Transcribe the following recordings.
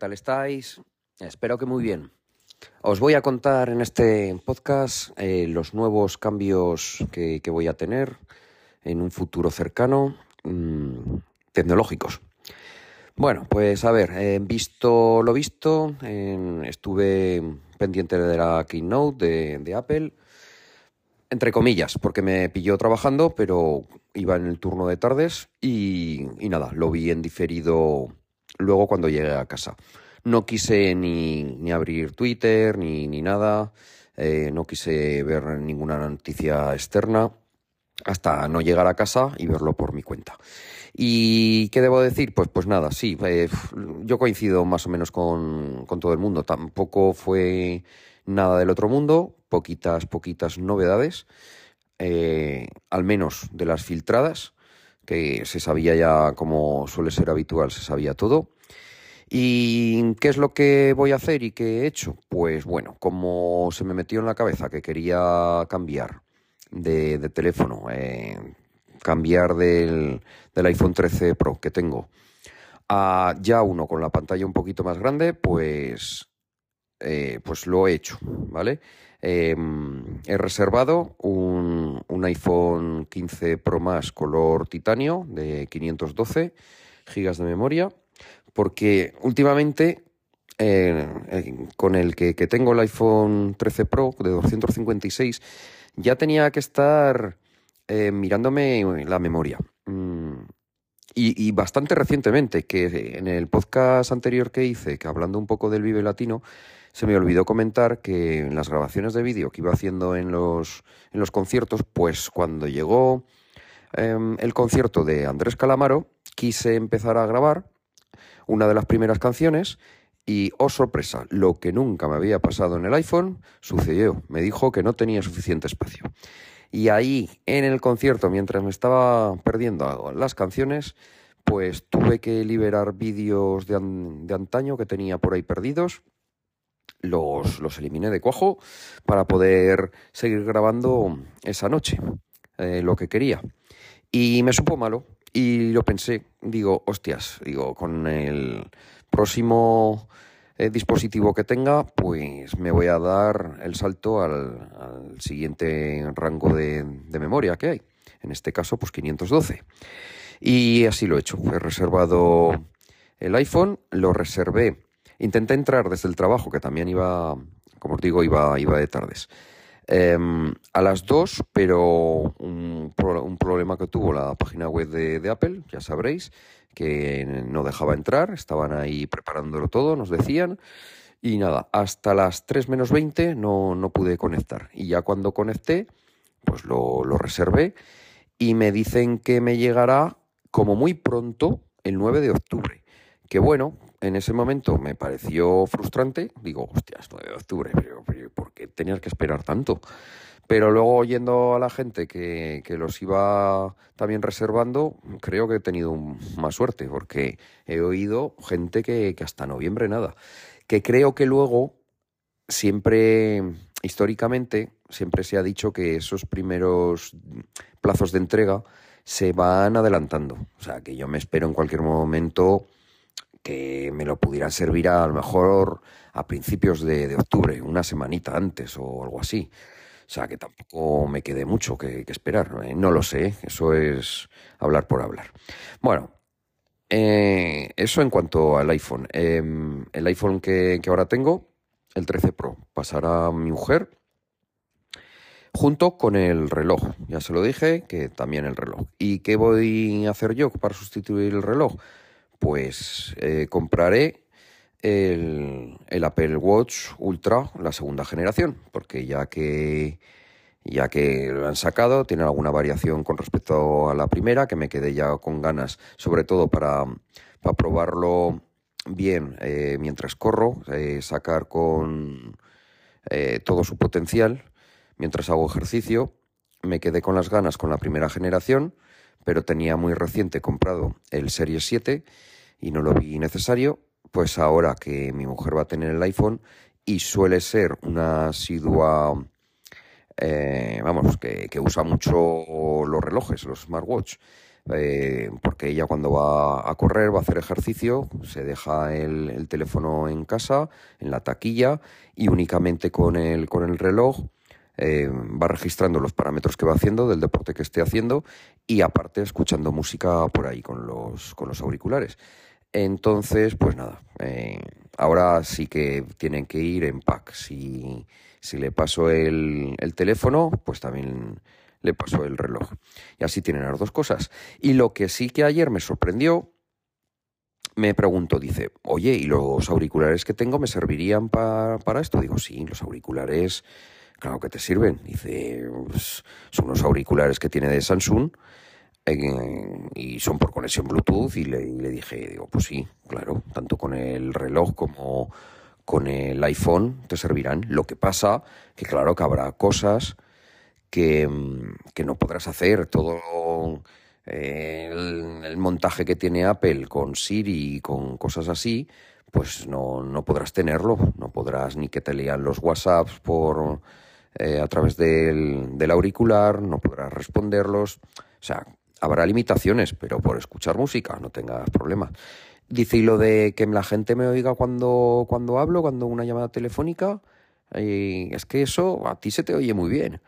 tal estáis? Espero que muy bien. Os voy a contar en este podcast eh, los nuevos cambios que, voy a tener en un futuro cercano mm, tecnológicos. Bueno, pues a ver, he visto lo visto, estuve pendiente de la keynote de, Apple, entre comillas, porque me pilló trabajando, pero iba en el turno de tardes y nada, lo vi en diferido luego cuando llegué a casa. No quise ni, ni abrir Twitter ni, ni nada, eh, no quise ver ninguna noticia externa hasta no llegar a casa y verlo por mi cuenta. ¿Y qué debo decir? Pues, pues nada, sí, eh, yo coincido más o menos con, con, todo el mundo. Tampoco fue nada del otro mundo, poquitas, poquitas novedades, eh, al menos de las filtradas que se sabía ya, como suele ser habitual, se sabía todo. ¿Y qué es lo que voy a hacer y qué he hecho? Pues bueno, como se me metió en la cabeza que quería cambiar de, teléfono, eh, cambiar del, iPhone 13 Pro que tengo a ya uno con la pantalla un poquito más grande, pues, eh, pues lo he hecho, ¿vale? Em, he reservado un, iPhone 15 Pro Max color titanio de 512 gigas de memoria, porque últimamente eh, eh, con el que, tengo el iPhone 13 Pro de 256 ya tenía que estar eh, mirándome la memoria. Mm, y, bastante recientemente, que en el podcast anterior que hice, que hablando un poco del Vive Latino, se me olvidó comentar que en las grabaciones de vídeo que iba haciendo en los, en los conciertos, pues cuando llegó em, el concierto de Andrés Calamaro, quise empezar a grabar una de las primeras canciones y, oh sorpresa, lo que nunca me había pasado en el iPhone sucedió. Me dijo que no tenía suficiente espacio. Y ahí, en el concierto, mientras me estaba perdiendo las canciones, pues tuve que liberar vídeos de, de antaño que tenía por ahí perdidos los, los eliminé de cuajo para poder seguir grabando esa noche eh, lo que quería. Y me supo malo y lo pensé, digo, hostias, digo, con el próximo eh, dispositivo que tenga, pues me voy a dar el salto al, siguiente rango de, de, memoria que hay. En este caso, pues 512. Y así lo he hecho. He reservado el iPhone, lo reservé Intenté entrar desde el trabajo, que también iba, como os digo, iba, iba de tardes. Em, a las dos, pero un, problema que tuvo la página web de, Apple, ya sabréis, que no dejaba entrar, estaban ahí preparándolo todo, nos decían. Y nada, hasta las 3 menos 20 no, no pude conectar. Y ya cuando conecté, pues lo, lo reservé y me dicen que me llegará como muy pronto el 9 de octubre. Que bueno, en ese momento me pareció frustrante. Digo, hostias, 9 de octubre, pero, ¿por qué tenías que esperar tanto? Pero luego oyendo a la gente que, los iba también reservando, creo que he tenido más suerte, porque he oído gente que, que hasta noviembre nada. Que creo que luego, siempre, históricamente, siempre se ha dicho que esos primeros plazos de entrega se van adelantando. O sea, que yo me espero en cualquier momento que me lo pudieran servir a, lo mejor a principios de, octubre, una semanita antes o algo así. O sea, que tampoco me quede mucho que, esperar. ¿eh? No lo sé, eso es hablar por hablar. Bueno, eh, eso en cuanto al iPhone. Em, el iPhone que, que ahora tengo, el 13 Pro, pasará a mi mujer junto con el reloj. Ya se lo dije, que también el reloj. ¿Y qué voy a hacer yo para sustituir el reloj? Pues eh, compraré el, Apple Watch Ultra, la segunda generación, porque ya que ya que lo han sacado, tiene alguna variación con respecto a la primera, que me quedé ya con ganas, sobre todo para, probarlo bien eh, mientras corro, eh, sacar con todo su potencial mientras hago ejercicio. Me quedé con las ganas con la primera generación, pero tenía muy reciente comprado el Series 7 y no lo vi necesario, pues ahora que mi mujer va a tener el iPhone y suele ser una asidua, eh, vamos, que, usa mucho los relojes, los smartwatch, eh, porque ella cuando va a correr, va a hacer ejercicio, se deja el, teléfono en casa, en la taquilla, y únicamente con el, con el reloj eh, va registrando los parámetros que va haciendo del deporte que esté haciendo y aparte escuchando música por ahí con los, con los auriculares. Entonces, pues nada, eh, ahora sí que tienen que ir en pack. Si, si le paso el, el teléfono, pues también le paso el reloj. Y así tienen las dos cosas. Y lo que sí que ayer me sorprendió, me preguntó, dice, oye, ¿y los auriculares que tengo me servirían para esto? Digo, sí, los auriculares, claro que te sirven. Dice, pues, son unos auriculares que tiene de Samsung y son por conexión Bluetooth y le, dije, digo, pues sí, claro, tanto con el reloj como con el iPhone te servirán. Lo que pasa que claro que habrá cosas que, no podrás hacer. Todo eh, el, montaje que tiene Apple con Siri y con cosas así, pues no, no podrás tenerlo. No podrás ni que te lean los WhatsApps por, eh, a través del, del auricular, no podrás responderlos. O sea, habrá limitaciones, pero por escuchar música no tengas problemas. Dice, y lo de que la gente me oiga cuando, cuando hablo, cuando una llamada telefónica, y es que eso a ti se te oye muy bien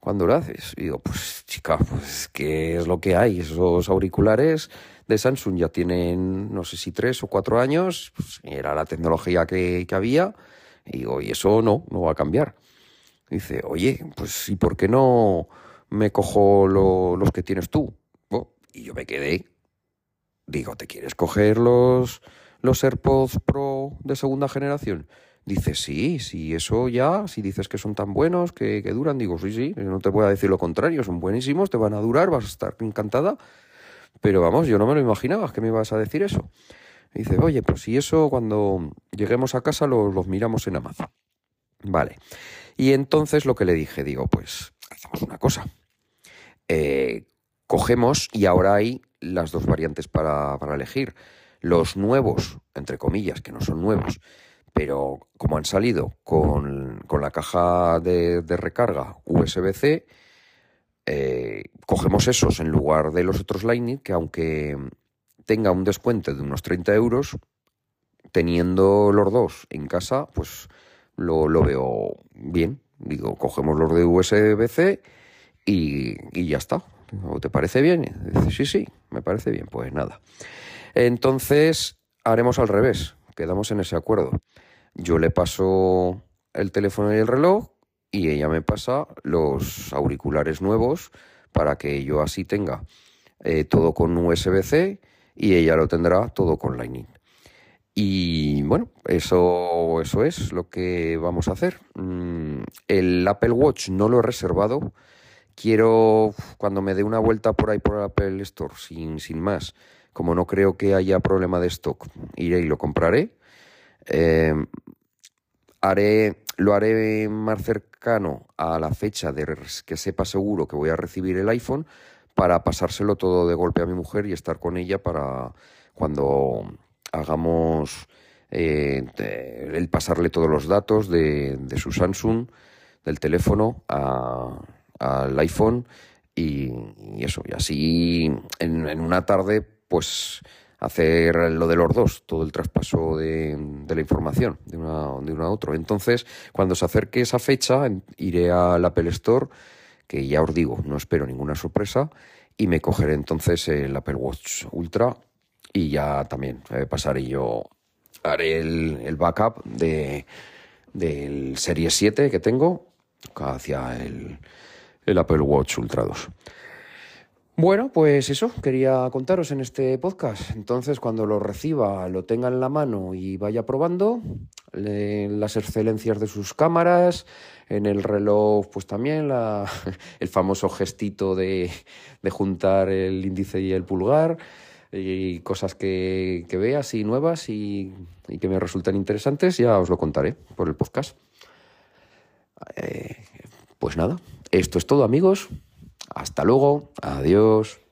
cuando lo haces. Y digo, pues chica, pues ¿qué es lo que hay? Esos auriculares de Samsung ya tienen, no sé si tres o cuatro años, pues, era la tecnología que, que había, y digo, y eso no, no va a cambiar. Dice, oye, pues ¿y por qué no me cojo los que tienes tú? Y yo me quedé. Digo, ¿te quieres coger los, los AirPods Pro de segunda generación? Dice, sí, sí, eso ya, si dices que son tan buenos, que, que duran, digo, sí, sí, no te voy a decir lo contrario, son buenísimos, te van a durar, vas a estar encantada. Pero vamos, yo no me lo imaginaba, que me ibas a decir eso. dice, oye, pues si eso cuando lleguemos a casa los, miramos en Amazon. Vale. Y entonces lo que le dije, digo, pues hacemos una cosa. Eh, cogemos y ahora hay las dos variantes para, elegir. Los nuevos, entre comillas, que no son nuevos, pero como han salido con, la caja de, recarga USB-C, eh, cogemos esos en lugar de los otros Lightning, que aunque tenga un descuento de unos 30 euros, teniendo los dos en casa, pues lo, veo bien. Digo, cogemos los de USB-C y, y ya está. ¿O te parece bien? Sí, sí, me parece bien. Pues nada. Entonces haremos al revés. Quedamos en ese acuerdo. Yo le paso el teléfono y el reloj y ella me pasa los auriculares nuevos para que yo así tenga eh, todo con USB-C y ella lo tendrá todo con Lightning. Y bueno, eso, eso es lo que vamos a hacer. Mm, el Apple Watch no lo he reservado quiero, cuando me dé una vuelta por ahí por el Apple Store, sin, sin más, como no creo que haya problema de stock, iré y lo compraré. Em, haré, lo haré más cercano a la fecha de que sepa seguro que voy a recibir el iPhone para pasárselo todo de golpe a mi mujer y estar con ella para cuando hagamos eh, el pasarle todos los datos de, de su Samsung, del teléfono, a, al iPhone y, eso, y así en, una tarde pues hacer lo de los dos, todo el traspaso de, la información de, una, de uno a otro. Entonces, cuando se acerque esa fecha, iré al Apple Store, que ya os digo, no espero ninguna sorpresa, y me cogeré entonces el Apple Watch Ultra y ya también eh, pasaré yo, haré el, el backup de, del Serie 7 que tengo hacia el el Apple Watch Ultra 2. Bueno, pues eso, quería contaros en este podcast. Entonces, cuando lo reciba, lo tenga en la mano y vaya probando las excelencias de sus cámaras, en el reloj, pues también la, el famoso gestito de, juntar el índice y el pulgar, y cosas que, veas y nuevas y, y, que me resulten interesantes, ya os lo contaré por el podcast. Eh, pues nada, esto es todo amigos. Hasta luego. Adiós.